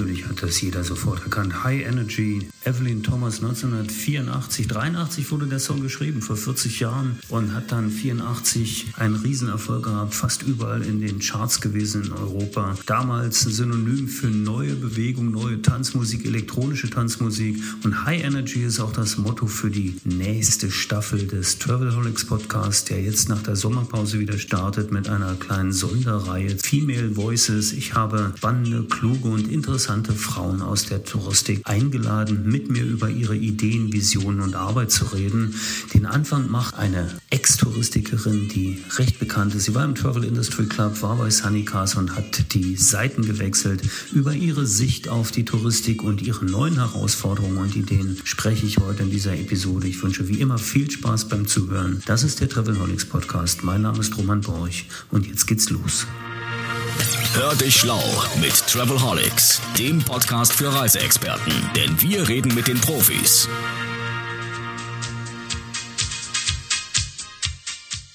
Natürlich hat das jeder sofort erkannt. High Energy, Evelyn Thomas 1984, 83 wurde der Song geschrieben, vor 40 Jahren und hat dann 84 einen Riesenerfolg gehabt, fast überall in den Charts gewesen in Europa. Damals Synonym für neue Bewegung, neue Tanzmusik, elektronische Tanzmusik und High Energy ist auch das Motto für die nächste Staffel des Travelholics Podcast, der jetzt nach der Sommerpause wieder startet mit einer kleinen Sonderreihe Female Voices. Ich habe spannende, kluge und interessante Frauen aus der Touristik eingeladen, mit mir über ihre Ideen, Visionen und Arbeit zu reden. Den Anfang macht eine Ex-Touristikerin, die recht bekannt ist. Sie war im Travel Industry Club, war bei Sunny Cars und hat die Seiten gewechselt. Über ihre Sicht auf die Touristik und ihre neuen Herausforderungen und Ideen spreche ich heute in dieser Episode. Ich wünsche wie immer viel Spaß beim Zuhören. Das ist der Travelholics Podcast. Mein Name ist Roman Borch und jetzt geht's los. Hör dich schlau mit Travelholics, dem Podcast für Reiseexperten, denn wir reden mit den Profis.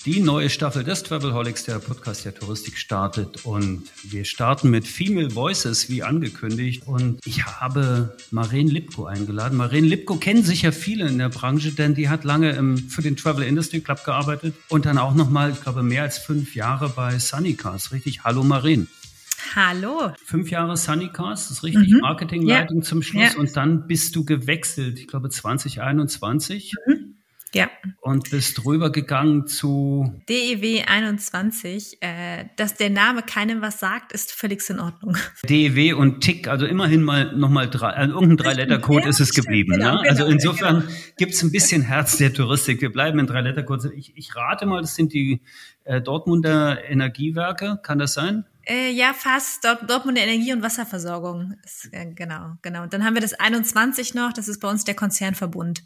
Die neue Staffel des Travelholics, der Podcast der Touristik, startet und wir starten mit Female Voices, wie angekündigt. Und ich habe Maren Lipko eingeladen. Maren Lipko kennen sicher viele in der Branche, denn die hat lange im, für den Travel Industry Club gearbeitet und dann auch nochmal, ich glaube, mehr als fünf Jahre bei Sunny Cars. Richtig? Hallo Maren. Hallo. Fünf Jahre Sunny Cars, das ist richtig, mhm. Marketingleitung ja. zum Schluss. Ja. Und dann bist du gewechselt, ich glaube 2021. Mhm ja. Und bist rübergegangen zu DEW 21. Äh, dass der Name keinem was sagt, ist völlig in Ordnung. DEW und Tick, also immerhin mal nochmal drei, äh, irgendein Drei-Letter-Code ja, ist es geblieben. Genau, ne? Also genau, insofern genau. gibt's ein bisschen Herz der Touristik. Wir bleiben in Drei-Letter-Codes. Ich, ich rate mal, das sind die äh, Dortmunder Energiewerke. Kann das sein? Äh, ja, fast. Dort, Dortmund Energie- und Wasserversorgung. Ist, äh, genau, genau. Und dann haben wir das 21 noch. Das ist bei uns der Konzernverbund,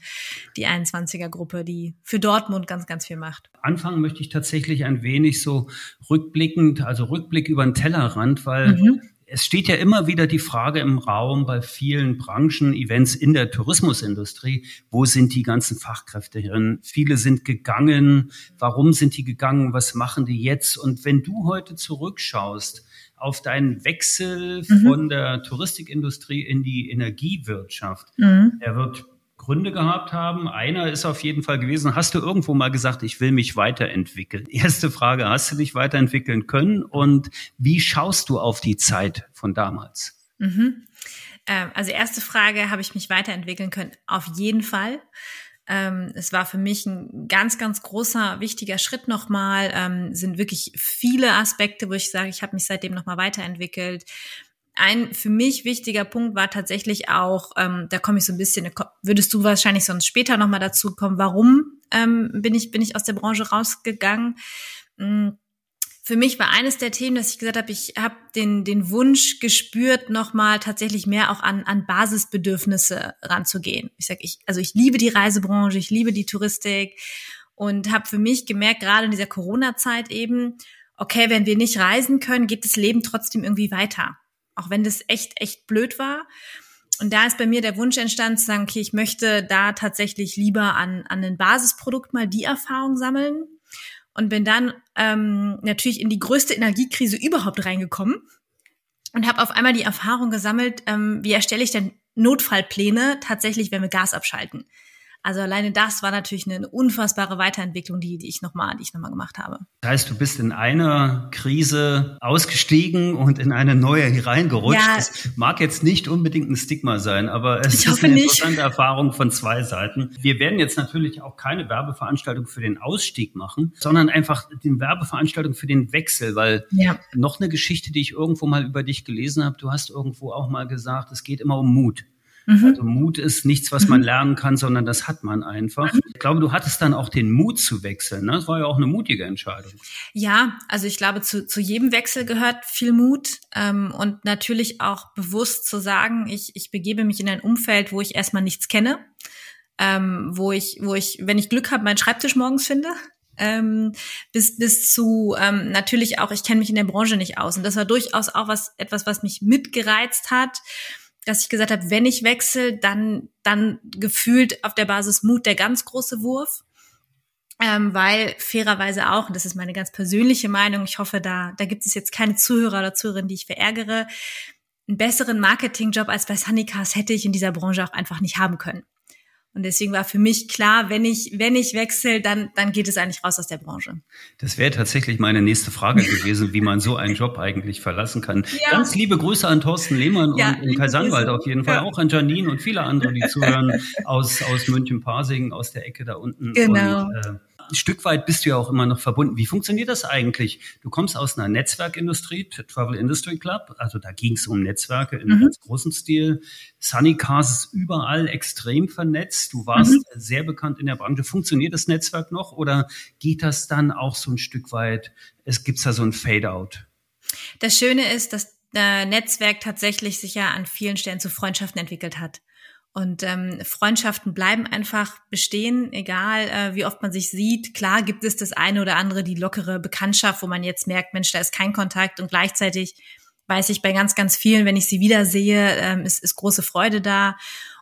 die 21er-Gruppe, die für Dortmund ganz, ganz viel macht. Anfangen möchte ich tatsächlich ein wenig so rückblickend, also Rückblick über den Tellerrand, weil mhm es steht ja immer wieder die Frage im Raum bei vielen Branchen, Events in der Tourismusindustrie, wo sind die ganzen Fachkräfte hin? Viele sind gegangen. Warum sind die gegangen? Was machen die jetzt? Und wenn du heute zurückschaust auf deinen Wechsel mhm. von der Touristikindustrie in die Energiewirtschaft, mhm. der wird Gründe gehabt haben. Einer ist auf jeden Fall gewesen, hast du irgendwo mal gesagt, ich will mich weiterentwickeln? Erste Frage, hast du dich weiterentwickeln können und wie schaust du auf die Zeit von damals? Mhm. Ähm, also erste Frage, habe ich mich weiterentwickeln können? Auf jeden Fall. Ähm, es war für mich ein ganz, ganz großer, wichtiger Schritt nochmal. Ähm, sind wirklich viele Aspekte, wo ich sage, ich habe mich seitdem nochmal weiterentwickelt ein für mich wichtiger Punkt war tatsächlich auch, ähm, da komme ich so ein bisschen, würdest du wahrscheinlich sonst später nochmal dazu kommen, warum ähm, bin ich bin ich aus der Branche rausgegangen? Mhm. Für mich war eines der Themen, dass ich gesagt habe, ich habe den den Wunsch gespürt, nochmal tatsächlich mehr auch an an Basisbedürfnisse ranzugehen. Ich sage, ich also ich liebe die Reisebranche, ich liebe die Touristik und habe für mich gemerkt, gerade in dieser Corona-Zeit eben, okay, wenn wir nicht reisen können, geht das Leben trotzdem irgendwie weiter auch wenn das echt, echt blöd war. Und da ist bei mir der Wunsch entstanden zu sagen, okay, ich möchte da tatsächlich lieber an, an ein Basisprodukt mal die Erfahrung sammeln und bin dann ähm, natürlich in die größte Energiekrise überhaupt reingekommen und habe auf einmal die Erfahrung gesammelt, ähm, wie erstelle ich denn Notfallpläne tatsächlich, wenn wir Gas abschalten. Also alleine das war natürlich eine unfassbare Weiterentwicklung, die, die ich nochmal, die ich nochmal gemacht habe. Das heißt, du bist in einer Krise ausgestiegen und in eine neue hereingerutscht. Ja. Das mag jetzt nicht unbedingt ein Stigma sein, aber es ist eine interessante nicht. Erfahrung von zwei Seiten. Wir werden jetzt natürlich auch keine Werbeveranstaltung für den Ausstieg machen, sondern einfach die Werbeveranstaltung für den Wechsel, weil ja. noch eine Geschichte, die ich irgendwo mal über dich gelesen habe, du hast irgendwo auch mal gesagt, es geht immer um Mut. Mhm. Also Mut ist nichts, was man mhm. lernen kann, sondern das hat man einfach. Mhm. Ich glaube, du hattest dann auch den Mut zu wechseln. Ne? Das war ja auch eine mutige Entscheidung. Ja, also ich glaube, zu, zu jedem Wechsel gehört viel Mut ähm, und natürlich auch bewusst zu sagen, ich, ich begebe mich in ein Umfeld, wo ich erstmal nichts kenne, ähm, wo ich, wo ich, wenn ich Glück habe, meinen Schreibtisch morgens finde. Ähm, bis bis zu ähm, natürlich auch ich kenne mich in der Branche nicht aus und das war durchaus auch was etwas was mich mitgereizt hat dass ich gesagt habe, wenn ich wechsle, dann, dann gefühlt auf der Basis Mut der ganz große Wurf. Ähm, weil fairerweise auch, und das ist meine ganz persönliche Meinung, ich hoffe, da, da gibt es jetzt keine Zuhörer oder Zuhörerinnen, die ich verärgere, einen besseren Marketingjob als bei Sunnycast hätte ich in dieser Branche auch einfach nicht haben können. Und deswegen war für mich klar, wenn ich, wenn ich wechsle, dann, dann geht es eigentlich raus aus der Branche. Das wäre tatsächlich meine nächste Frage gewesen, wie man so einen Job eigentlich verlassen kann. Ja. Ganz liebe Grüße an Thorsten Lehmann ja, und in Kaisanwald auf jeden Fall, ja. auch an Janine und viele andere, die zuhören aus, aus München-Pasing, aus der Ecke da unten. Genau. Und, äh, ein Stück weit bist du ja auch immer noch verbunden. Wie funktioniert das eigentlich? Du kommst aus einer Netzwerkindustrie, Travel Industry Club, also da ging es um Netzwerke in mhm. ganz großem Stil. Sunny Cars ist überall extrem vernetzt. Du warst mhm. sehr bekannt in der Branche. Funktioniert das Netzwerk noch oder geht das dann auch so ein Stück weit? Es gibt da so ein Fade-out. Das Schöne ist, dass äh, Netzwerk tatsächlich sich ja an vielen Stellen zu Freundschaften entwickelt hat. Und ähm, Freundschaften bleiben einfach bestehen, egal äh, wie oft man sich sieht. Klar gibt es das eine oder andere, die lockere Bekanntschaft, wo man jetzt merkt, Mensch, da ist kein Kontakt und gleichzeitig weiß ich bei ganz, ganz vielen, wenn ich sie wiedersehe, ähm, ist, ist große Freude da.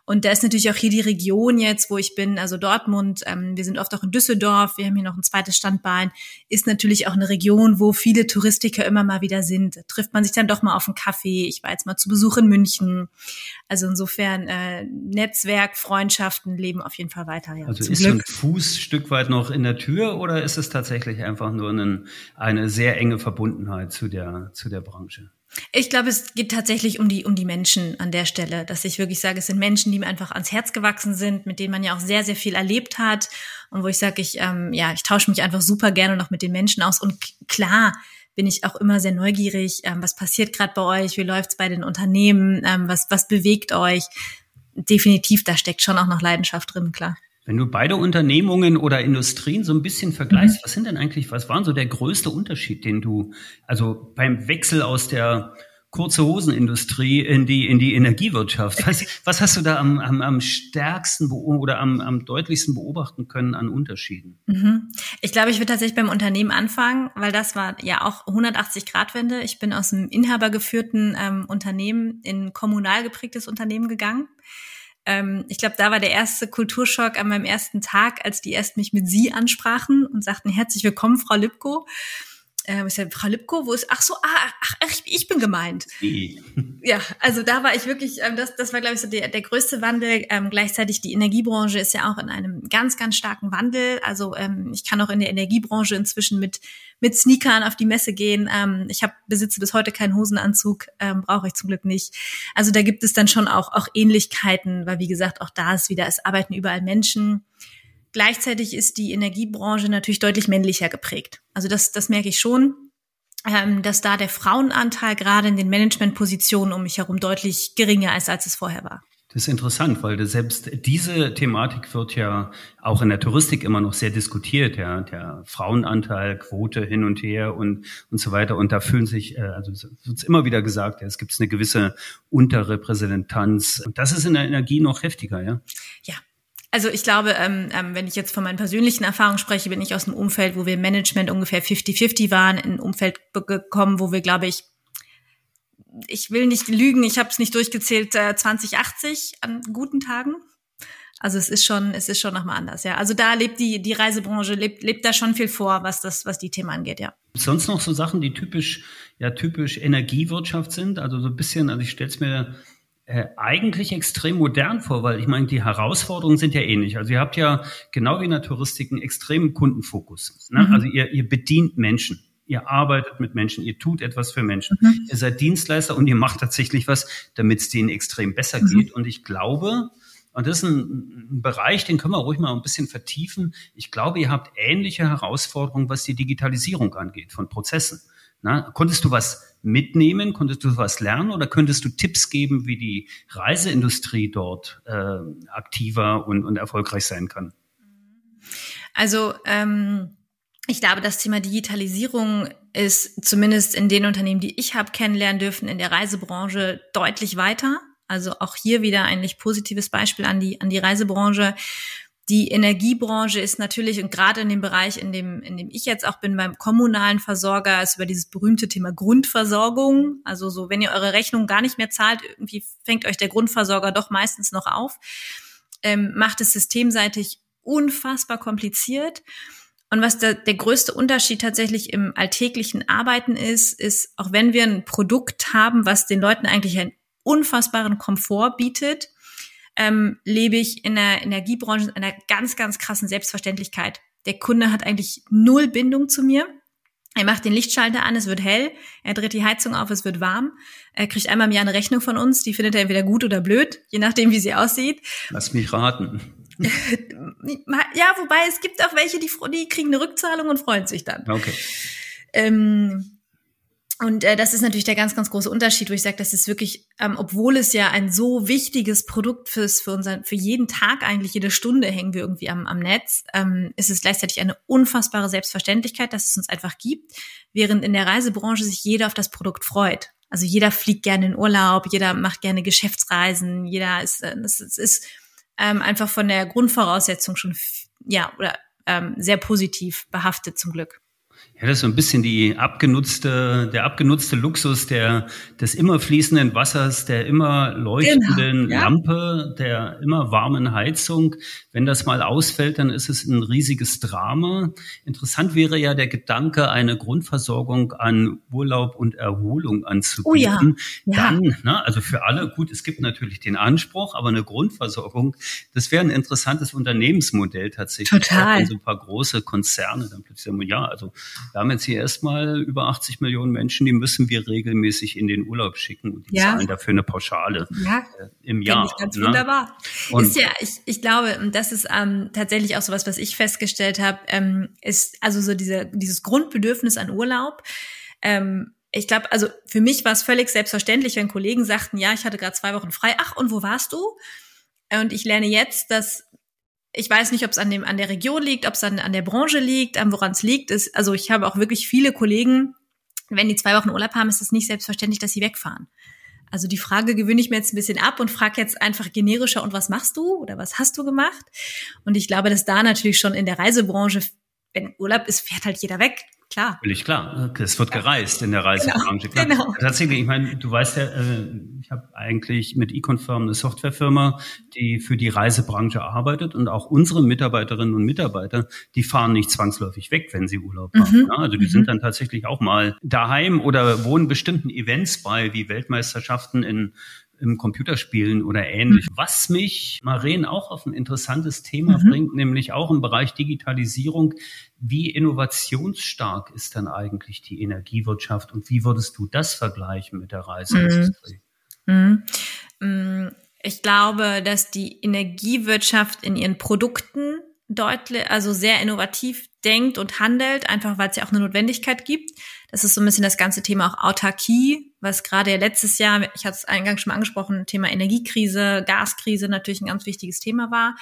Und da ist natürlich auch hier die Region jetzt, wo ich bin, also Dortmund, ähm, wir sind oft auch in Düsseldorf, wir haben hier noch ein zweites Standbein, ist natürlich auch eine Region, wo viele Touristiker immer mal wieder sind. Da trifft man sich dann doch mal auf einen Kaffee. Ich war jetzt mal zu Besuch in München. Also insofern äh, Netzwerk, Freundschaften leben auf jeden Fall weiter. Ja, also ist Glück. so ein Fußstück weit noch in der Tür oder ist es tatsächlich einfach nur eine, eine sehr enge Verbundenheit zu der, zu der Branche? Ich glaube, es geht tatsächlich um die, um die Menschen an der Stelle, dass ich wirklich sage, es sind Menschen, die mir einfach ans Herz gewachsen sind, mit denen man ja auch sehr, sehr viel erlebt hat und wo ich sage, ich, ähm, ja, ich tausche mich einfach super gerne noch mit den Menschen aus und klar bin ich auch immer sehr neugierig, ähm, was passiert gerade bei euch, wie läuft's bei den Unternehmen, ähm, was, was bewegt euch. Definitiv, da steckt schon auch noch Leidenschaft drin, klar. Wenn du beide Unternehmungen oder Industrien so ein bisschen vergleichst, mhm. was sind denn eigentlich, was waren so der größte Unterschied, den du, also beim Wechsel aus der kurze Hosenindustrie in die, in die Energiewirtschaft. Was, was hast du da am, am, am stärksten oder am, am deutlichsten beobachten können an Unterschieden? Mhm. Ich glaube, ich würde tatsächlich beim Unternehmen anfangen, weil das war ja auch 180 Grad Wende. Ich bin aus einem inhabergeführten ähm, Unternehmen in kommunal geprägtes Unternehmen gegangen ähm, ich glaube, da war der erste Kulturschock an meinem ersten Tag, als die erst mich mit Sie ansprachen und sagten, herzlich willkommen, Frau Lipko. Ähm, ich sage, Frau Lipko, wo ist, ach so, ah, ach, ich, ich bin gemeint. Die. Ja, also da war ich wirklich, ähm, das, das war, glaube ich, so der, der größte Wandel. Ähm, gleichzeitig die Energiebranche ist ja auch in einem ganz, ganz starken Wandel. Also ähm, ich kann auch in der Energiebranche inzwischen mit, mit Sneakern auf die Messe gehen. Ähm, ich hab, besitze bis heute keinen Hosenanzug, ähm, brauche ich zum Glück nicht. Also da gibt es dann schon auch, auch Ähnlichkeiten, weil wie gesagt, auch da ist wieder, es arbeiten überall Menschen. Gleichzeitig ist die Energiebranche natürlich deutlich männlicher geprägt. Also das, das merke ich schon, ähm, dass da der Frauenanteil gerade in den Managementpositionen um mich herum deutlich geringer ist, als es vorher war. Das ist interessant, weil selbst diese Thematik wird ja auch in der Touristik immer noch sehr diskutiert, ja, der Frauenanteil, Quote hin und her und und so weiter. Und da fühlen sich, äh, also wird immer wieder gesagt, ja, es gibt eine gewisse Unterrepräsentanz. Und das ist in der Energie noch heftiger, ja. Ja, also ich glaube, ähm, ähm, wenn ich jetzt von meinen persönlichen Erfahrungen spreche, bin ich aus einem Umfeld, wo wir im Management ungefähr 50-50 waren, in ein Umfeld gekommen, wo wir, glaube ich, ich will nicht lügen, ich habe es nicht durchgezählt, äh, 2080 an guten Tagen. Also es ist schon, es ist schon nochmal anders, ja. Also da lebt die, die Reisebranche, lebt, lebt da schon viel vor, was das, was die Themen angeht, ja. Sonst noch so Sachen, die typisch, ja, typisch Energiewirtschaft sind. Also so ein bisschen, also ich stelle es mir eigentlich extrem modern vor, weil ich meine, die Herausforderungen sind ja ähnlich. Also ihr habt ja genau wie in der Touristik einen extremen Kundenfokus. Ne? Mhm. Also ihr, ihr bedient Menschen. Ihr arbeitet mit Menschen, ihr tut etwas für Menschen. Mhm. Ihr seid Dienstleister und ihr macht tatsächlich was, damit es denen extrem besser mhm. geht. Und ich glaube, und das ist ein, ein, Bereich, den können wir ruhig mal ein bisschen vertiefen. Ich glaube, ihr habt ähnliche Herausforderungen, was die Digitalisierung angeht von Prozessen. Na, konntest du was mitnehmen? Konntest du was lernen? Oder könntest du Tipps geben, wie die Reiseindustrie dort äh, aktiver und, und erfolgreich sein kann? Also ähm, ich glaube, das Thema Digitalisierung ist zumindest in den Unternehmen, die ich habe kennenlernen dürfen, in der Reisebranche deutlich weiter. Also auch hier wieder eigentlich positives Beispiel an die, an die Reisebranche. Die Energiebranche ist natürlich und gerade in dem Bereich, in dem, in dem ich jetzt auch bin, beim kommunalen Versorger, ist über dieses berühmte Thema Grundversorgung. Also so, wenn ihr eure Rechnung gar nicht mehr zahlt, irgendwie fängt euch der Grundversorger doch meistens noch auf, ähm, macht es systemseitig unfassbar kompliziert. Und was der, der größte Unterschied tatsächlich im alltäglichen Arbeiten ist, ist, auch wenn wir ein Produkt haben, was den Leuten eigentlich ein unfassbaren Komfort bietet, ähm, lebe ich in der Energiebranche in einer ganz, ganz krassen Selbstverständlichkeit. Der Kunde hat eigentlich null Bindung zu mir. Er macht den Lichtschalter an, es wird hell, er dreht die Heizung auf, es wird warm. Er kriegt einmal im Jahr eine Rechnung von uns, die findet er entweder gut oder blöd, je nachdem, wie sie aussieht. Lass mich raten. ja, wobei es gibt auch welche, die, die kriegen eine Rückzahlung und freuen sich dann. Okay. Ähm, und äh, das ist natürlich der ganz, ganz große Unterschied, wo ich sage, das ist wirklich, ähm, obwohl es ja ein so wichtiges Produkt fürs, für unseren, für jeden Tag eigentlich, jede Stunde hängen wir irgendwie am, am Netz, ähm, ist es gleichzeitig eine unfassbare Selbstverständlichkeit, dass es uns einfach gibt, während in der Reisebranche sich jeder auf das Produkt freut. Also jeder fliegt gerne in Urlaub, jeder macht gerne Geschäftsreisen, jeder ist, äh, das, das ist ähm, einfach von der Grundvoraussetzung schon, ja, oder ähm, sehr positiv behaftet zum Glück. Ja, das ist so ein bisschen die abgenutzte, der abgenutzte Luxus der, des immer fließenden Wassers, der immer leuchtenden genau, ja. Lampe, der immer warmen Heizung. Wenn das mal ausfällt, dann ist es ein riesiges Drama. Interessant wäre ja der Gedanke, eine Grundversorgung an Urlaub und Erholung anzubieten. Oh ja. ja. Dann, ne, also für alle, gut, es gibt natürlich den Anspruch, aber eine Grundversorgung, das wäre ein interessantes Unternehmensmodell tatsächlich. Total. so ein paar große Konzerne dann plötzlich sagen, ja, also wir haben jetzt hier erstmal über 80 Millionen Menschen, die müssen wir regelmäßig in den Urlaub schicken und die ja. zahlen dafür eine Pauschale ja. äh, im Jahr. Ich ganz ne? wunderbar. Und ist ja, ich, ich glaube, und das ist ähm, tatsächlich auch so was, was ich festgestellt habe, ähm, ist also so diese, dieses Grundbedürfnis an Urlaub. Ähm, ich glaube, also für mich war es völlig selbstverständlich, wenn Kollegen sagten, ja, ich hatte gerade zwei Wochen frei. Ach, und wo warst du? Und ich lerne jetzt, dass ich weiß nicht, ob es an dem an der Region liegt, ob es an, an der Branche liegt, an woran es liegt. Ist, also ich habe auch wirklich viele Kollegen, wenn die zwei Wochen Urlaub haben, ist es nicht selbstverständlich, dass sie wegfahren. Also die Frage gewöhne ich mir jetzt ein bisschen ab und frage jetzt einfach generischer, und was machst du oder was hast du gemacht? Und ich glaube, dass da natürlich schon in der Reisebranche, wenn Urlaub ist, fährt halt jeder weg klar. Völlig klar. Es wird gereist in der Reisebranche. Genau. genau. Tatsächlich, ich meine, du weißt ja, äh, ich habe eigentlich mit Econfirm eine Softwarefirma, die für die Reisebranche arbeitet und auch unsere Mitarbeiterinnen und Mitarbeiter, die fahren nicht zwangsläufig weg, wenn sie Urlaub haben. Mhm. Also die mhm. sind dann tatsächlich auch mal daheim oder wohnen bestimmten Events bei, wie Weltmeisterschaften in im Computerspielen oder ähnlich. Mhm. Was mich, Maren, auch auf ein interessantes Thema mhm. bringt, nämlich auch im Bereich Digitalisierung. Wie innovationsstark ist dann eigentlich die Energiewirtschaft und wie würdest du das vergleichen mit der Reiseindustrie? Mhm. mhm. Ich glaube, dass die Energiewirtschaft in ihren Produkten deutlich, also sehr innovativ denkt und handelt, einfach weil es ja auch eine Notwendigkeit gibt. Das ist so ein bisschen das ganze Thema auch Autarkie, was gerade letztes Jahr, ich hatte es eingangs schon mal angesprochen, Thema Energiekrise, Gaskrise natürlich ein ganz wichtiges Thema war.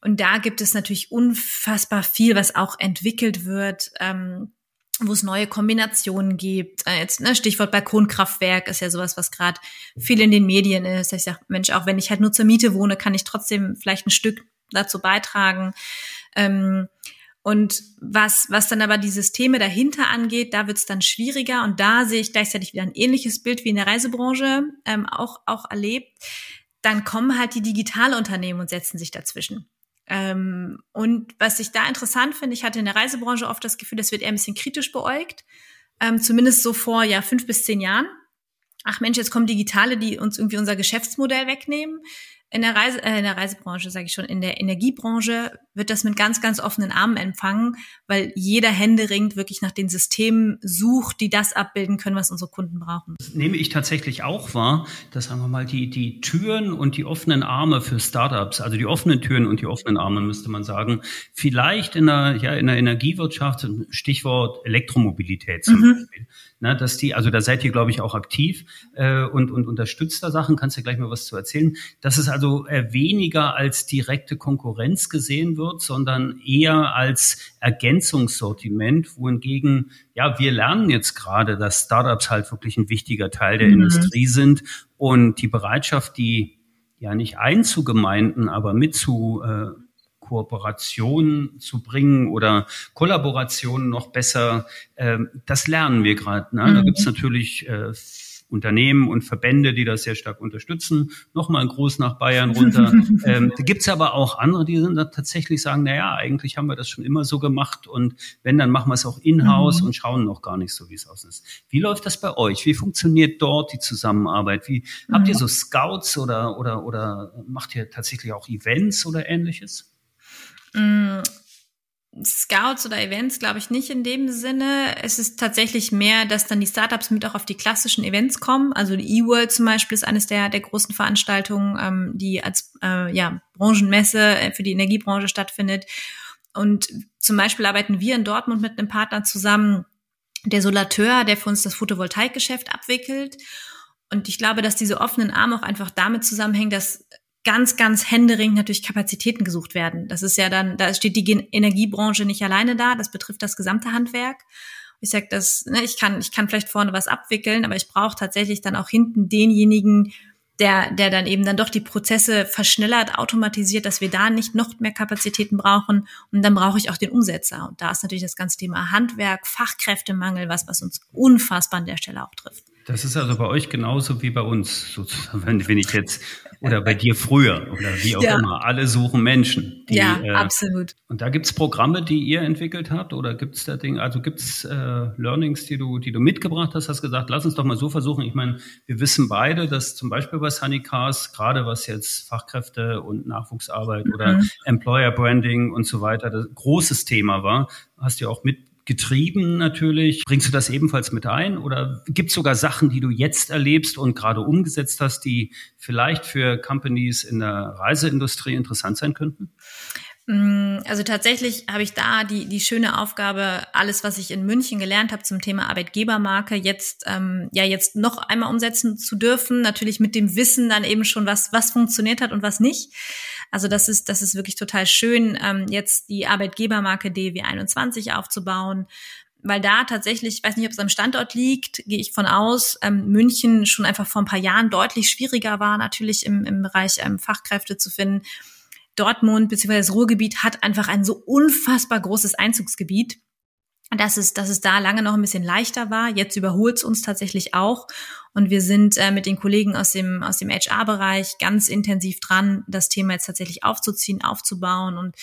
Und da gibt es natürlich unfassbar viel, was auch entwickelt wird, ähm, wo es neue Kombinationen gibt. Äh, jetzt ne, Stichwort Balkonkraftwerk ist ja sowas, was gerade viel in den Medien ist. Ich sage, Mensch, auch wenn ich halt nur zur Miete wohne, kann ich trotzdem vielleicht ein Stück dazu beitragen. Ähm, und was, was dann aber die Systeme dahinter angeht, da wird es dann schwieriger. Und da sehe ich gleichzeitig wieder ein ähnliches Bild wie in der Reisebranche ähm, auch, auch erlebt. Dann kommen halt die digitale Unternehmen und setzen sich dazwischen. Ähm, und was ich da interessant finde, ich hatte in der Reisebranche oft das Gefühl, das wird eher ein bisschen kritisch beäugt. Ähm, zumindest so vor ja fünf bis zehn Jahren. Ach Mensch, jetzt kommen Digitale, die uns irgendwie unser Geschäftsmodell wegnehmen in der Reise, äh, in der Reisebranche, sage ich schon, in der Energiebranche wird das mit ganz, ganz offenen Armen empfangen, weil jeder händeringend wirklich nach den Systemen sucht, die das abbilden können, was unsere Kunden brauchen. Das nehme ich tatsächlich auch wahr, dass sagen wir mal die die Türen und die offenen Arme für Startups, also die offenen Türen und die offenen Arme müsste man sagen, vielleicht in der ja in der Energiewirtschaft, Stichwort Elektromobilität zum mhm. Beispiel ne, dass die, also da seid ihr, glaube ich, auch aktiv äh, und, und unterstützt da Sachen, kannst du ja gleich mal was zu erzählen, dass es also äh, weniger als direkte Konkurrenz gesehen wird, sondern eher als Ergänzungssortiment, wohingegen, ja, wir lernen jetzt gerade, dass Startups halt wirklich ein wichtiger Teil der mhm. Industrie sind und die Bereitschaft, die ja nicht einzugemeinden, aber mit zu äh, Kooperationen zu bringen oder Kollaborationen noch besser, äh, das lernen wir gerade. Ne? Mhm. Da gibt's natürlich äh, Unternehmen und Verbände, die das sehr stark unterstützen. Nochmal ein Gruß nach Bayern runter. ähm, da gibt's aber auch andere, die sind da tatsächlich sagen, na ja, eigentlich haben wir das schon immer so gemacht und wenn, dann machen wir es auch in-house mhm. und schauen noch gar nicht so, wie es aus ist. Wie läuft das bei euch? Wie funktioniert dort die Zusammenarbeit? Wie mhm. habt ihr mhm. so Scouts oder oder oder macht ihr tatsächlich auch Events oder ähnliches? Scouts oder Events glaube ich nicht in dem Sinne. Es ist tatsächlich mehr, dass dann die Startups mit auch auf die klassischen Events kommen. Also die E-World zum Beispiel ist eines der, der großen Veranstaltungen, ähm, die als äh, ja, Branchenmesse äh, für die Energiebranche stattfindet. Und zum Beispiel arbeiten wir in Dortmund mit einem Partner zusammen, der Solateur, der für uns das Photovoltaikgeschäft abwickelt. Und ich glaube, dass diese offenen Arme auch einfach damit zusammenhängen, dass ganz, ganz händeringend natürlich Kapazitäten gesucht werden. Das ist ja dann, da steht die Energiebranche nicht alleine da, das betrifft das gesamte Handwerk. Ich sage das, ne, ich kann, ich kann vielleicht vorne was abwickeln, aber ich brauche tatsächlich dann auch hinten denjenigen, der, der dann eben dann doch die Prozesse verschnellert, automatisiert, dass wir da nicht noch mehr Kapazitäten brauchen. Und dann brauche ich auch den Umsetzer. Und da ist natürlich das ganze Thema Handwerk, Fachkräftemangel, was, was uns unfassbar an der Stelle auch trifft. Das ist also bei euch genauso wie bei uns, sozusagen, wenn ich jetzt, oder bei dir früher, oder wie auch ja. immer. Alle suchen Menschen. Die, ja, äh, absolut. Und da gibt's Programme, die ihr entwickelt habt, oder gibt's da Dinge, also gibt's äh, Learnings, die du, die du mitgebracht hast, hast gesagt, lass uns doch mal so versuchen. Ich meine, wir wissen beide, dass zum Beispiel bei Sunny Cars, gerade was jetzt Fachkräfte und Nachwuchsarbeit mhm. oder Employer Branding und so weiter, das großes Thema war. Hast du ja auch mit getrieben natürlich. Bringst du das ebenfalls mit ein oder gibt es sogar Sachen, die du jetzt erlebst und gerade umgesetzt hast, die vielleicht für Companies in der Reiseindustrie interessant sein könnten? Mm, also tatsächlich habe ich da die, die schöne Aufgabe, alles, was ich in München gelernt habe zum Thema Arbeitgebermarke, jetzt ähm, ja jetzt noch einmal umsetzen zu dürfen. Natürlich mit dem Wissen dann eben schon, was, was funktioniert hat und was nicht. Also das ist, das ist wirklich total schön, ähm, jetzt die Arbeitgebermarke DW21 aufzubauen, weil da tatsächlich, ich weiß nicht, ob es am Standort liegt, gehe ich von aus, ähm, München schon einfach vor ein paar Jahren deutlich schwieriger war, natürlich im, im Bereich ähm, Fachkräfte zu finden. Dortmund bzw. das Ruhrgebiet hat einfach ein so unfassbar großes Einzugsgebiet dass es, dass es da lange noch ein bisschen leichter war. Jetzt überholt es uns tatsächlich auch. Und wir sind äh, mit den Kollegen aus dem, aus dem HR-Bereich ganz intensiv dran, das Thema jetzt tatsächlich aufzuziehen, aufzubauen. Und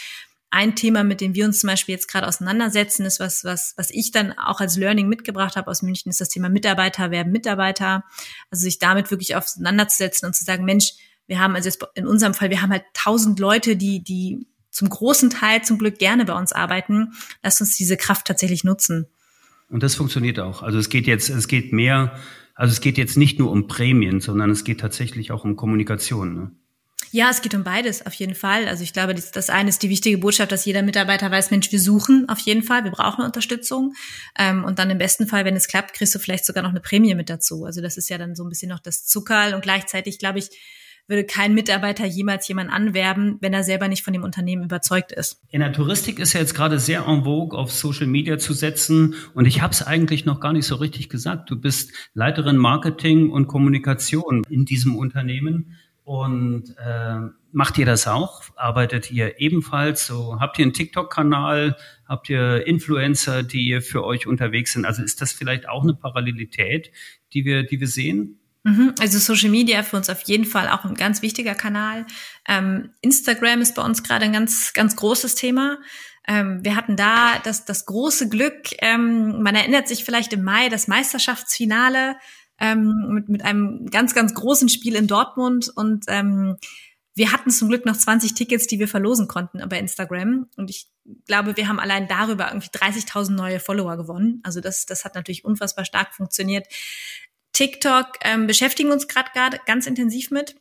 ein Thema, mit dem wir uns zum Beispiel jetzt gerade auseinandersetzen, ist was, was, was ich dann auch als Learning mitgebracht habe aus München, ist das Thema Mitarbeiter werden Mitarbeiter. Also sich damit wirklich auseinanderzusetzen und zu sagen, Mensch, wir haben also jetzt in unserem Fall, wir haben halt tausend Leute, die, die zum großen Teil zum Glück gerne bei uns arbeiten. Lasst uns diese Kraft tatsächlich nutzen. Und das funktioniert auch. Also es geht jetzt, es geht mehr, also es geht jetzt nicht nur um Prämien, sondern es geht tatsächlich auch um Kommunikation. Ne? Ja, es geht um beides auf jeden Fall. Also ich glaube, das, das eine ist die wichtige Botschaft, dass jeder Mitarbeiter weiß, Mensch, wir suchen auf jeden Fall, wir brauchen Unterstützung. Ähm, und dann im besten Fall, wenn es klappt, kriegst du vielleicht sogar noch eine Prämie mit dazu. Also das ist ja dann so ein bisschen noch das Zuckerl und gleichzeitig, glaube ich, würde kein Mitarbeiter jemals jemanden anwerben, wenn er selber nicht von dem Unternehmen überzeugt ist. In der Touristik ist ja jetzt gerade sehr en vogue, auf Social Media zu setzen. Und ich habe es eigentlich noch gar nicht so richtig gesagt. Du bist Leiterin Marketing und Kommunikation in diesem Unternehmen. Und äh, macht ihr das auch? Arbeitet ihr ebenfalls so? Habt ihr einen TikTok-Kanal? Habt ihr Influencer, die für euch unterwegs sind? Also ist das vielleicht auch eine Parallelität, die wir, die wir sehen? Mhm. Also Social Media für uns auf jeden Fall auch ein ganz wichtiger Kanal. Ähm, Instagram ist bei uns gerade ein ganz, ganz großes Thema. Ähm, wir hatten da das, das große Glück, ähm, man erinnert sich vielleicht im Mai, das Meisterschaftsfinale ähm, mit, mit einem ganz, ganz großen Spiel in Dortmund und ähm, wir hatten zum Glück noch 20 Tickets, die wir verlosen konnten bei Instagram. Und ich glaube, wir haben allein darüber irgendwie 30.000 neue Follower gewonnen. Also das, das hat natürlich unfassbar stark funktioniert. TikTok ähm, beschäftigen uns gerade ganz intensiv mit.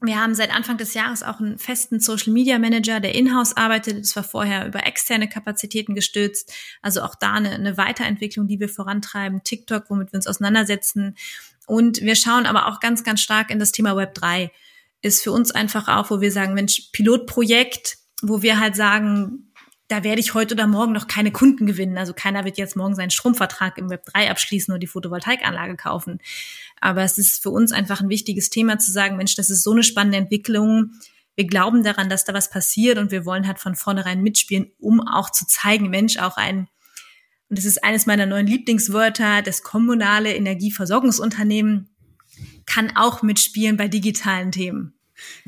Wir haben seit Anfang des Jahres auch einen festen Social Media Manager, der in-house arbeitet. Das war vorher über externe Kapazitäten gestützt. Also auch da eine, eine Weiterentwicklung, die wir vorantreiben. TikTok, womit wir uns auseinandersetzen. Und wir schauen aber auch ganz, ganz stark in das Thema Web 3. Ist für uns einfach auch, wo wir sagen, Mensch, Pilotprojekt, wo wir halt sagen, da werde ich heute oder morgen noch keine Kunden gewinnen. Also keiner wird jetzt morgen seinen Stromvertrag im Web 3 abschließen oder die Photovoltaikanlage kaufen. Aber es ist für uns einfach ein wichtiges Thema zu sagen, Mensch, das ist so eine spannende Entwicklung. Wir glauben daran, dass da was passiert und wir wollen halt von vornherein mitspielen, um auch zu zeigen, Mensch, auch ein und das ist eines meiner neuen Lieblingswörter, das kommunale Energieversorgungsunternehmen kann auch mitspielen bei digitalen Themen.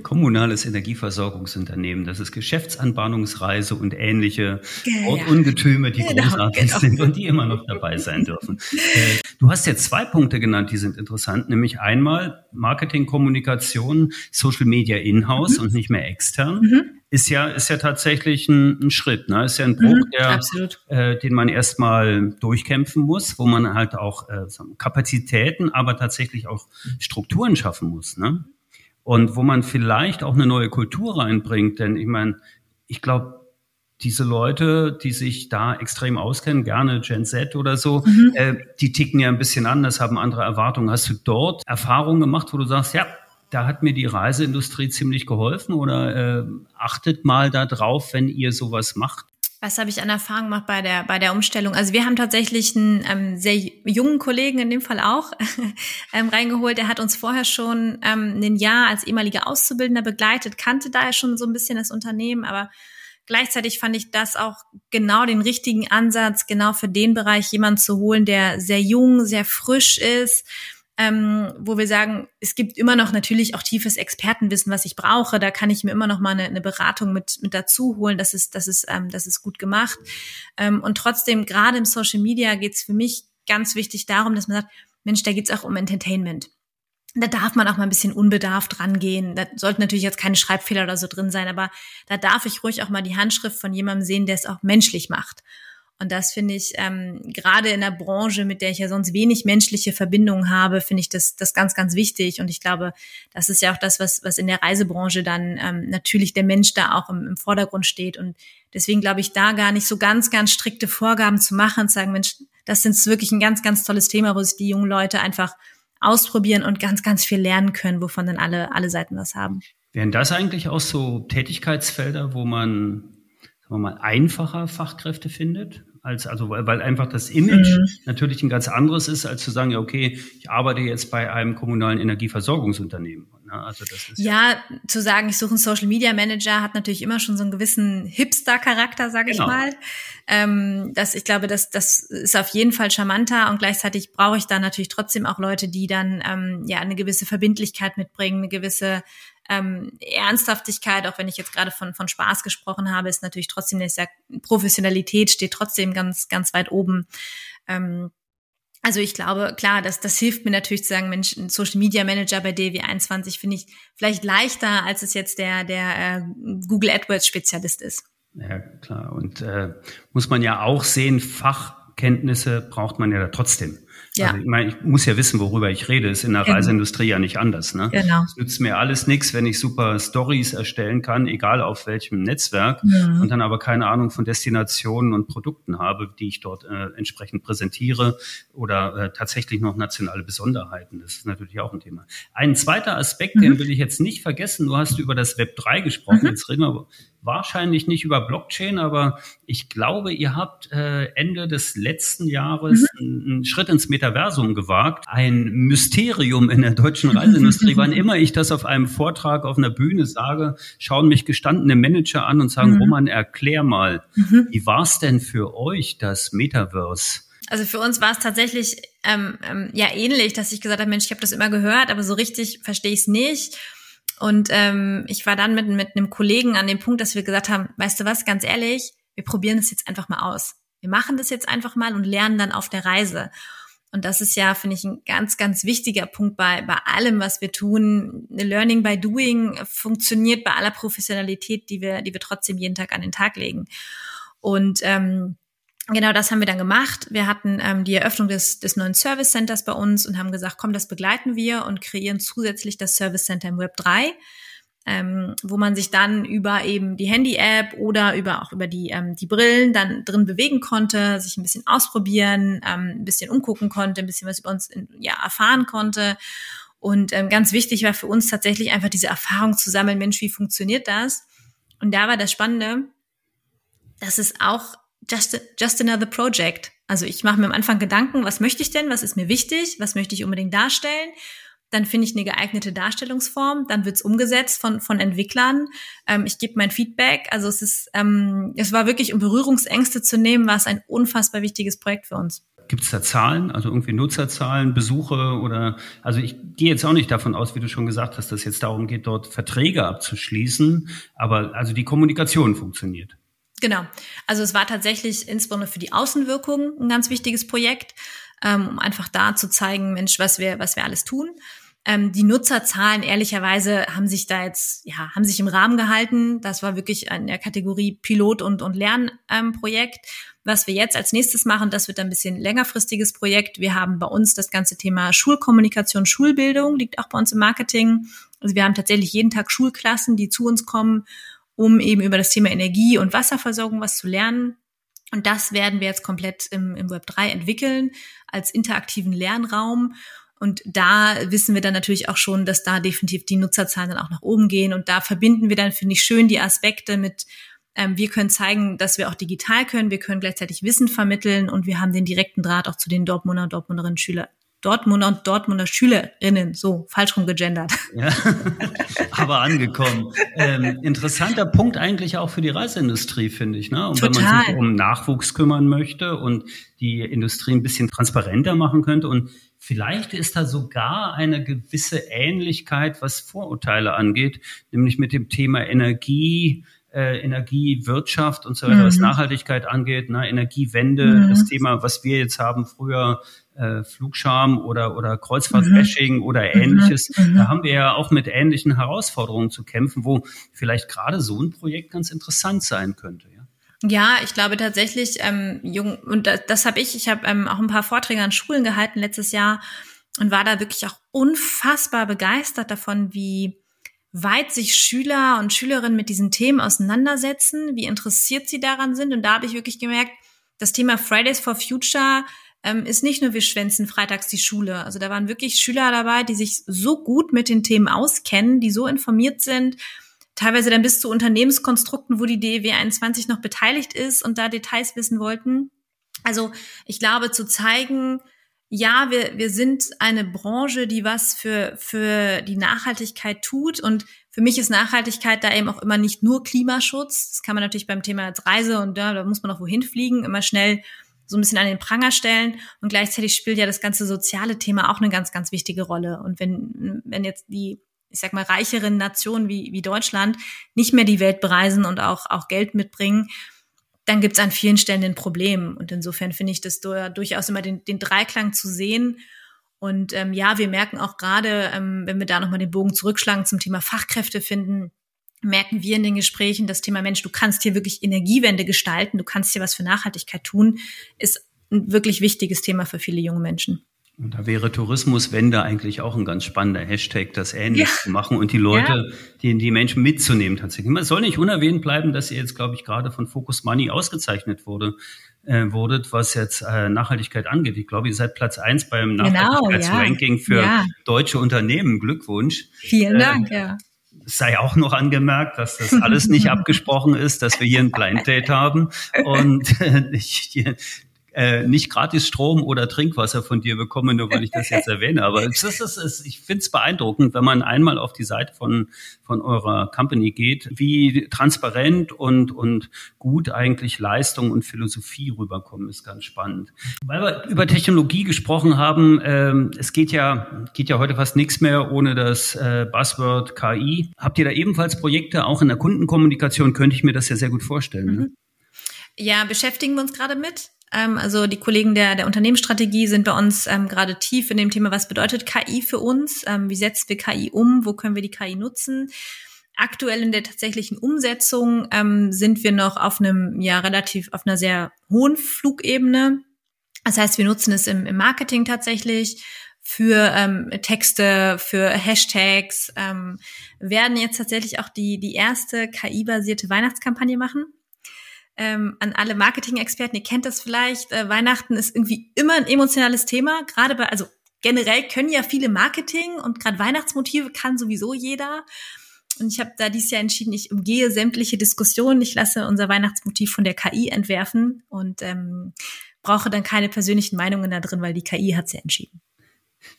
Kommunales Energieversorgungsunternehmen, das ist Geschäftsanbahnungsreise und ähnliche ja, Ungetüme, die genau, großartig genau. sind und die immer noch dabei sein dürfen. Äh, du hast jetzt zwei Punkte genannt, die sind interessant, nämlich einmal Marketing, Kommunikation, Social Media in-house mhm. und nicht mehr extern. Mhm. Ist ja, ist ja tatsächlich ein, ein Schritt, ne? Ist ja ein Bruch, mhm, der, äh, den man erstmal durchkämpfen muss, wo man halt auch äh, Kapazitäten, aber tatsächlich auch Strukturen schaffen muss, ne? Und wo man vielleicht auch eine neue Kultur reinbringt. Denn ich meine, ich glaube, diese Leute, die sich da extrem auskennen, gerne Gen Z oder so, mhm. äh, die ticken ja ein bisschen anders, haben andere Erwartungen. Hast du dort Erfahrungen gemacht, wo du sagst, ja, da hat mir die Reiseindustrie ziemlich geholfen oder äh, achtet mal da drauf, wenn ihr sowas macht? Was habe ich an Erfahrung gemacht bei der, bei der Umstellung? Also wir haben tatsächlich einen ähm, sehr jungen Kollegen in dem Fall auch ähm, reingeholt. Der hat uns vorher schon ähm, ein Jahr als ehemaliger Auszubildender begleitet, kannte daher schon so ein bisschen das Unternehmen, aber gleichzeitig fand ich das auch genau den richtigen Ansatz, genau für den Bereich jemanden zu holen, der sehr jung, sehr frisch ist, ähm, wo wir sagen, es gibt immer noch natürlich auch tiefes Expertenwissen, was ich brauche. Da kann ich mir immer noch mal eine, eine Beratung mit, mit dazu holen. Das ist, das ist, ähm, das ist gut gemacht. Ähm, und trotzdem, gerade im Social Media geht es für mich ganz wichtig darum, dass man sagt, Mensch, da geht es auch um Entertainment. Da darf man auch mal ein bisschen unbedarft rangehen. Da sollten natürlich jetzt keine Schreibfehler oder so drin sein, aber da darf ich ruhig auch mal die Handschrift von jemandem sehen, der es auch menschlich macht. Und das finde ich, ähm, gerade in der Branche, mit der ich ja sonst wenig menschliche Verbindungen habe, finde ich das, das ganz, ganz wichtig. Und ich glaube, das ist ja auch das, was, was in der Reisebranche dann ähm, natürlich der Mensch da auch im, im Vordergrund steht. Und deswegen glaube ich, da gar nicht so ganz, ganz strikte Vorgaben zu machen und sagen, Mensch, das ist wirklich ein ganz, ganz tolles Thema, wo sich die jungen Leute einfach ausprobieren und ganz, ganz viel lernen können, wovon dann alle, alle Seiten was haben. Wären das eigentlich auch so Tätigkeitsfelder, wo man, sagen wir mal, einfacher Fachkräfte findet? Als also weil einfach das Image mhm. natürlich ein ganz anderes ist, als zu sagen, ja okay, ich arbeite jetzt bei einem kommunalen Energieversorgungsunternehmen. Ne? Also das ist ja, ja zu sagen, ich suche einen Social Media Manager, hat natürlich immer schon so einen gewissen Hipster-Charakter, sage genau. ich mal. Ähm, das, ich glaube, das, das ist auf jeden Fall charmanter und gleichzeitig brauche ich da natürlich trotzdem auch Leute, die dann ähm, ja eine gewisse Verbindlichkeit mitbringen, eine gewisse ähm, Ernsthaftigkeit, auch wenn ich jetzt gerade von, von Spaß gesprochen habe, ist natürlich trotzdem, ich sag, Professionalität steht trotzdem ganz, ganz weit oben. Ähm, also ich glaube, klar, das, das hilft mir natürlich zu sagen, Mensch, ein Social Media Manager bei DW21 finde ich vielleicht leichter, als es jetzt der, der äh, Google AdWords Spezialist ist. Ja, klar. Und äh, muss man ja auch sehen, Fachkenntnisse braucht man ja trotzdem. Ja. Also ich meine, ich muss ja wissen, worüber ich rede. Ist in der genau. Reiseindustrie ja nicht anders. Ne? Genau. Es nützt mir alles nichts, wenn ich super Stories erstellen kann, egal auf welchem Netzwerk, mhm. und dann aber keine Ahnung von Destinationen und Produkten habe, die ich dort äh, entsprechend präsentiere oder äh, tatsächlich noch nationale Besonderheiten. Das ist natürlich auch ein Thema. Ein zweiter Aspekt, mhm. den will ich jetzt nicht vergessen. Du hast über das Web 3 gesprochen. Mhm. Jetzt reden wir wahrscheinlich nicht über Blockchain, aber ich glaube, ihr habt äh, Ende des letzten Jahres mhm. einen Schritt ins Metaversum gewagt. Ein Mysterium in der deutschen Reiseindustrie. Wann immer ich das auf einem Vortrag auf einer Bühne sage, schauen mich gestandene Manager an und sagen, mhm. Roman, erklär mal, mhm. wie war es denn für euch das Metaverse? Also für uns war es tatsächlich ähm, ähm, ja ähnlich, dass ich gesagt habe, Mensch, ich habe das immer gehört, aber so richtig verstehe ich es nicht. Und ähm, ich war dann mit, mit einem Kollegen an dem Punkt, dass wir gesagt haben, weißt du was, ganz ehrlich, wir probieren das jetzt einfach mal aus. Wir machen das jetzt einfach mal und lernen dann auf der Reise. Und das ist ja, finde ich, ein ganz, ganz wichtiger Punkt bei, bei allem, was wir tun. Learning by Doing funktioniert bei aller Professionalität, die wir, die wir trotzdem jeden Tag an den Tag legen. Und ähm, genau das haben wir dann gemacht. Wir hatten ähm, die Eröffnung des, des neuen Service Centers bei uns und haben gesagt, komm, das begleiten wir und kreieren zusätzlich das Service Center im Web 3. Ähm, wo man sich dann über eben die Handy-App oder über auch über die ähm, die Brillen dann drin bewegen konnte, sich ein bisschen ausprobieren, ähm, ein bisschen umgucken konnte, ein bisschen was über uns in, ja erfahren konnte. Und ähm, ganz wichtig war für uns tatsächlich einfach diese Erfahrung zu sammeln, Mensch, wie funktioniert das? Und da war das Spannende, dass es auch just, just another project. Also ich mache mir am Anfang Gedanken, was möchte ich denn, was ist mir wichtig, was möchte ich unbedingt darstellen. dann finde ich eine geeignete Darstellungsform, dann wird's umgesetzt von, von Entwicklern. Ähm, ich gebe mein Feedback. Also es ist, ähm, es war wirklich, um Berührungsängste zu nehmen, war es ein unfassbar wichtiges Projekt für uns. Gibt es da Zahlen, also irgendwie Nutzerzahlen, Besuche oder, also ich gehe jetzt auch nicht davon aus, wie du schon gesagt hast, dass es jetzt darum geht, dort Verträge abzuschließen, aber also die Kommunikation funktioniert. Genau. Also es war tatsächlich insbesondere für die Außenwirkung ein ganz wichtiges Projekt, ähm, um einfach da zu zeigen, Mensch, was wir, was wir alles tun. Ähm, die Nutzerzahlen ehrlicherweise haben sich da jetzt, ja, haben sich im Rahmen gehalten. Das war wirklich in der Kategorie Pilot- und, und Lernprojekt. Ähm, Was wir jetzt als nächstes machen, das wird ein bisschen längerfristiges Projekt. Wir haben bei uns das ganze Thema Schulkommunikation, Schulbildung, liegt auch bei uns im Marketing. Also wir haben tatsächlich jeden Tag Schulklassen, die zu uns kommen, um eben über das Thema Energie- und Wasserversorgung was zu lernen. Und das werden wir jetzt komplett im, im Web 3 entwickeln als interaktiven Lernraum. Und da wissen wir dann natürlich auch schon, dass da definitiv die Nutzerzahlen dann auch nach oben gehen. Und da verbinden wir dann, finde ich, schön die Aspekte mit, ähm, wir können zeigen, dass wir auch digital können, wir können gleichzeitig Wissen vermitteln und wir haben den direkten Draht auch zu den Dortmunder und Dortmunderinnen Schüler, Dortmunder und Dortmunder Schülerinnen, so falsch rum gegendert. Ja, aber angekommen. Ähm, interessanter Punkt eigentlich auch für die Reiseindustrie, finde ich. Ne? Und Total. wenn man sich um Nachwuchs kümmern möchte und die Industrie ein bisschen transparenter machen könnte und Vielleicht ist da sogar eine gewisse Ähnlichkeit, was Vorurteile angeht, nämlich mit dem Thema Energie, äh, Energiewirtschaft und so weiter, mhm. was Nachhaltigkeit angeht, ne, Energiewende, mhm. das Thema, was wir jetzt haben, früher äh, Flugscham oder, oder Kreuzfahrtbashing mhm. oder ähnliches. Mhm. Da haben wir ja auch mit ähnlichen Herausforderungen zu kämpfen, wo vielleicht gerade so ein Projekt ganz interessant sein könnte. Ja? Ja, ich glaube tatsächlich, ähm, jung, und das, das habe ich, ich habe ähm, auch ein paar Vorträge an Schulen gehalten letztes Jahr und war da wirklich auch unfassbar begeistert davon, wie weit sich Schüler und Schülerinnen mit diesen Themen auseinandersetzen, wie interessiert sie daran sind. Und da habe ich wirklich gemerkt, das Thema Fridays for Future ähm, ist nicht nur wir schwänzen freitags die Schule. Also da waren wirklich Schüler dabei, die sich so gut mit den Themen auskennen, die so informiert sind, teilweise dann bis zu Unternehmenskonstrukten, wo die DEW 21 noch beteiligt ist und da Details wissen wollten. Also ich glaube, zu zeigen, ja, wir, wir sind eine Branche, die was für, für die Nachhaltigkeit tut. Und für mich ist Nachhaltigkeit da eben auch immer nicht nur Klimaschutz. Das kann man natürlich beim Thema als Reise und ja, da muss man auch wohin fliegen, immer schnell so ein bisschen an den Pranger stellen. Und gleichzeitig spielt ja das ganze soziale Thema auch eine ganz, ganz wichtige Rolle. Und wenn, wenn jetzt die ich sag mal, reicheren Nationen wie, wie Deutschland nicht mehr die Welt bereisen und auch, auch Geld mitbringen, dann gibt es an vielen Stellen ein Problem. Und insofern finde ich das durchaus immer den, den Dreiklang zu sehen. Und ähm, ja, wir merken auch gerade, ähm, wenn wir da nochmal den Bogen zurückschlagen zum Thema Fachkräfte finden, merken wir in den Gesprächen, das Thema Mensch, du kannst hier wirklich Energiewende gestalten, du kannst hier was für Nachhaltigkeit tun, ist ein wirklich wichtiges Thema für viele junge Menschen. Und da wäre Tourismuswende eigentlich auch ein ganz spannender Hashtag, das ähnlich ja. zu machen und die Leute, ja. die, die Menschen mitzunehmen tatsächlich. Es soll nicht unerwähnt bleiben, dass ihr jetzt, glaube ich, gerade von Focus Money ausgezeichnet wurde, äh, wurdet, was jetzt äh, Nachhaltigkeit angeht. Ich glaube, ihr seid Platz eins beim genau, Nachhaltigkeitsranking ja. für deutsche Unternehmen. Glückwunsch. Vielen äh, Dank, ja. Es sei auch noch angemerkt, dass das alles nicht abgesprochen ist, dass wir hier ein Blind Date haben. Und äh, ich, äh, nicht gratis Strom oder Trinkwasser von dir bekomme, nur weil ich das jetzt erwähne. Aber es ist, es ist, ich finde es beeindruckend, wenn man einmal auf die Seite von, von eurer Company geht, wie transparent und, und gut eigentlich Leistung und Philosophie rüberkommen, ist ganz spannend. Weil wir über Technologie gesprochen haben, ähm, es geht ja, geht ja heute fast nichts mehr ohne das äh, Buzzword KI. Habt ihr da ebenfalls Projekte, auch in der Kundenkommunikation, könnte ich mir das ja sehr gut vorstellen. Ne? Mhm. Ja, beschäftigen wir uns gerade mit. Ähm, also die Kollegen der, der Unternehmensstrategie sind bei uns ähm, gerade tief in dem Thema, was bedeutet KI für uns? Ähm, wie setzen wir KI um? Wo können wir die KI nutzen? Aktuell in der tatsächlichen Umsetzung ähm, sind wir noch auf einem, ja, relativ, auf einer sehr hohen Flugebene. Das heißt, wir nutzen es im, im Marketing tatsächlich für ähm, Texte, für Hashtags, ähm, werden jetzt tatsächlich auch die, die erste KI-basierte Weihnachtskampagne machen ähm, an alle Marketing-Experten, ihr kennt das vielleicht, äh, Weihnachten ist irgendwie immer ein emotionales Thema, gerade bei, also generell können ja viele Marketing und gerade Weihnachtsmotive kann sowieso jeder. Und ich habe da dieses Jahr entschieden, ich umgehe sämtliche Diskussionen, ich lasse unser Weihnachtsmotiv von der KI entwerfen und ähm, brauche dann keine persönlichen Meinungen da drin, weil die KI hat es ja entschieden.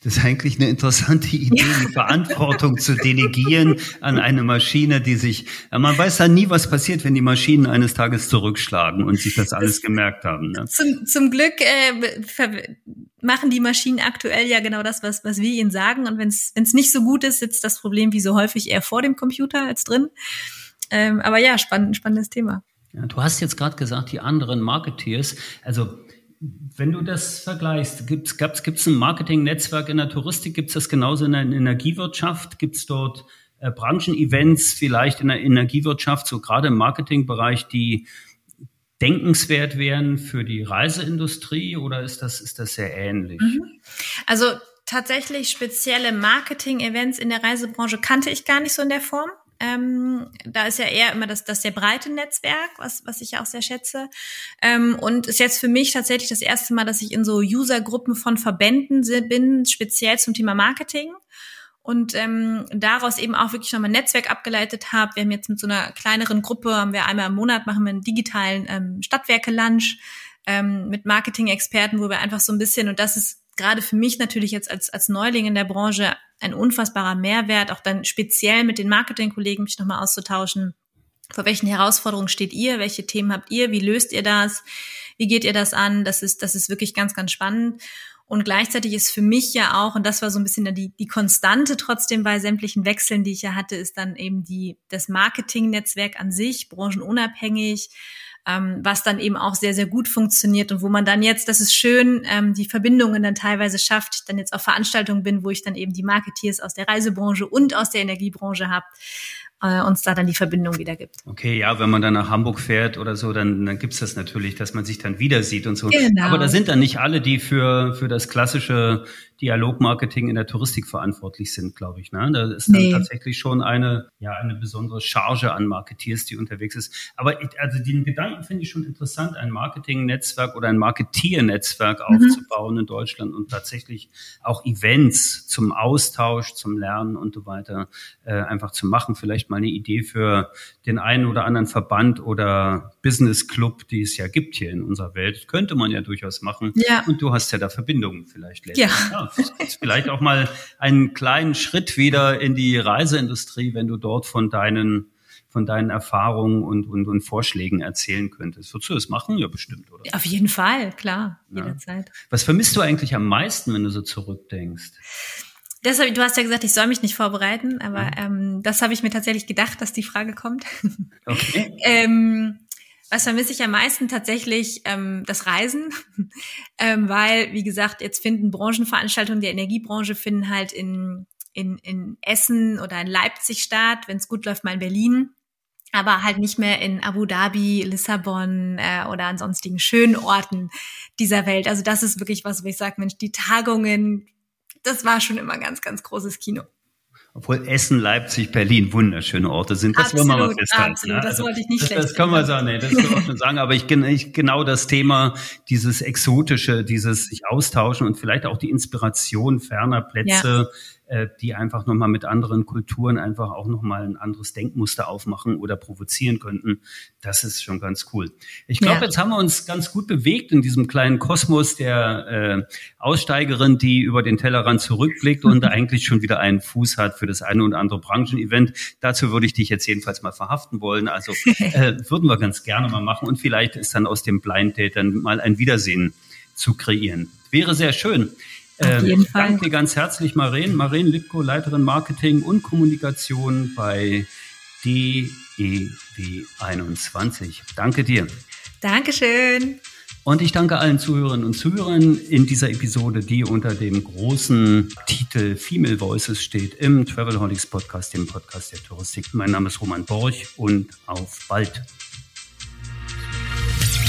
Das ist eigentlich eine interessante Idee, die Verantwortung zu delegieren an eine Maschine, die sich, man weiß ja nie, was passiert, wenn die Maschinen eines Tages zurückschlagen und sich das alles gemerkt haben. Ne? Zum, zum Glück äh, machen die Maschinen aktuell ja genau das, was, was wir ihnen sagen. Und wenn es nicht so gut ist, sitzt das Problem wie so häufig eher vor dem Computer als drin. Ähm, aber ja, spannend, spannendes Thema. Ja, du hast jetzt gerade gesagt, die anderen Marketeers, also wenn du das vergleichst, gibt es ein Marketing-Netzwerk in der Touristik? Gibt es das genauso in der Energiewirtschaft? Gibt es dort äh, Branchenevents vielleicht in der Energiewirtschaft, so gerade im Marketingbereich, die denkenswert wären für die Reiseindustrie oder ist das, ist das sehr ähnlich? Mhm. Also tatsächlich spezielle Marketing-Events in der Reisebranche kannte ich gar nicht so in der Form. Ähm, da ist ja eher immer das, das sehr breite Netzwerk, was, was ich ja auch sehr schätze. Ähm, und ist jetzt für mich tatsächlich das erste Mal, dass ich in so Usergruppen von Verbänden bin, speziell zum Thema Marketing. Und ähm, daraus eben auch wirklich nochmal ein Netzwerk abgeleitet habe. Wir haben jetzt mit so einer kleineren Gruppe, haben wir einmal im Monat, machen wir einen digitalen ähm, Stadtwerke-Lunch ähm, mit Marketing-Experten, wo wir einfach so ein bisschen, und das ist gerade für mich natürlich jetzt als, als Neuling in der Branche ein unfassbarer Mehrwert, auch dann speziell mit den Marketingkollegen mich nochmal auszutauschen. Vor welchen Herausforderungen steht ihr? Welche Themen habt ihr? Wie löst ihr das? Wie geht ihr das an? Das ist, das ist wirklich ganz, ganz spannend. Und gleichzeitig ist für mich ja auch, und das war so ein bisschen die, die Konstante trotzdem bei sämtlichen Wechseln, die ich ja hatte, ist dann eben die, das Marketingnetzwerk an sich, branchenunabhängig, ähm, was dann eben auch sehr, sehr gut funktioniert und wo man dann jetzt, das ist schön, ähm, die Verbindungen dann teilweise schafft, ich dann jetzt auf Veranstaltungen bin, wo ich dann eben die Marketeers aus der Reisebranche und aus der Energiebranche habe äh, uns da dann die Verbindung wieder gibt. Okay, ja, wenn man dann nach Hamburg fährt oder so, dann, dann gibt's das natürlich, dass man sich dann wieder sieht und so. Genau. Aber da sind dann nicht alle, die für, für das klassische Dialogmarketing in der Touristik verantwortlich sind, glaube ich. Ne? Da ist dann nee. tatsächlich schon eine, ja, eine besondere Charge an Marketeers, die unterwegs ist. Aber ich, also den Gedanken finde ich schon interessant, ein Marketing-Netzwerk oder ein Marketiernetzwerk mhm. aufzubauen in Deutschland und tatsächlich auch Events zum Austausch, zum Lernen und so weiter äh, einfach zu machen. Vielleicht mal eine Idee für den einen oder anderen Verband oder Business Club, die es ja gibt hier in unserer Welt. Könnte man ja durchaus machen. Ja. Und du hast ja da Verbindungen vielleicht. Ja. ja vielleicht auch mal einen kleinen Schritt wieder in die Reiseindustrie, wenn du dort von deinen von deinen Erfahrungen und, und, und Vorschlägen erzählen könntest. Würdest du das machen? Ja, bestimmt, oder? Auf jeden Fall, klar, ja. jederzeit. Was vermisst du eigentlich am meisten, wenn du so zurückdenkst? Deshalb, du hast ja gesagt, ich soll mich nicht vorbereiten, aber mhm. ähm, das habe ich mir tatsächlich gedacht, dass die Frage kommt. Okay. ähm, was vermisse ich am meisten tatsächlich ähm, das Reisen, ähm, weil, wie gesagt, jetzt finden Branchenveranstaltungen der Energiebranche finden halt in, in, in Essen oder in Leipzig statt, wenn es gut läuft, mal in Berlin, aber halt nicht mehr in Abu Dhabi, Lissabon äh, oder an sonstigen schönen Orten dieser Welt. Also das ist wirklich was, wo ich sage, Mensch, die Tagungen, das war schon immer ganz, ganz großes Kino. Obwohl Essen, Leipzig, Berlin wunderschöne Orte sind. Das absolut, wollen wir mal festhalten. Absolut, ne? das also, wollte ich nicht das, schlecht Das kann man sagen, nee, das kann man schon sagen. Aber ich, ich genau das Thema, dieses Exotische, dieses sich austauschen und vielleicht auch die Inspiration ferner Plätze, ja äh, die einfach nochmal mit anderen Kulturen einfach auch nochmal ein anderes Denkmuster aufmachen oder provozieren könnten. Das ist schon ganz cool. Ich glaube, ja. jetzt haben wir uns ganz gut bewegt in diesem kleinen Kosmos der äh, Aussteigerin, die über den Tellerrand zurückblickt und eigentlich schon wieder einen Fuß hat für das eine oder andere Branchenevent. Dazu würde ich dich jetzt jedenfalls mal verhaften wollen. Also äh, würden wir ganz gerne mal machen und vielleicht ist dann aus dem Blind Date dann mal ein Wiedersehen zu kreieren. Wäre sehr schön. Auf jeden ähm, Fall. Danke dir ganz herzlich, Maren. Maren Lipko, Leiterin Marketing und Kommunikation bei DEW21. Danke dir. Dankeschön. Und ich danke allen Zuhörerinnen und Zuhörern in dieser Episode, die unter dem großen Titel Female Voices steht im Travelholics Podcast, dem Podcast der Touristik. Mein Name ist Roman Borch und auf bald.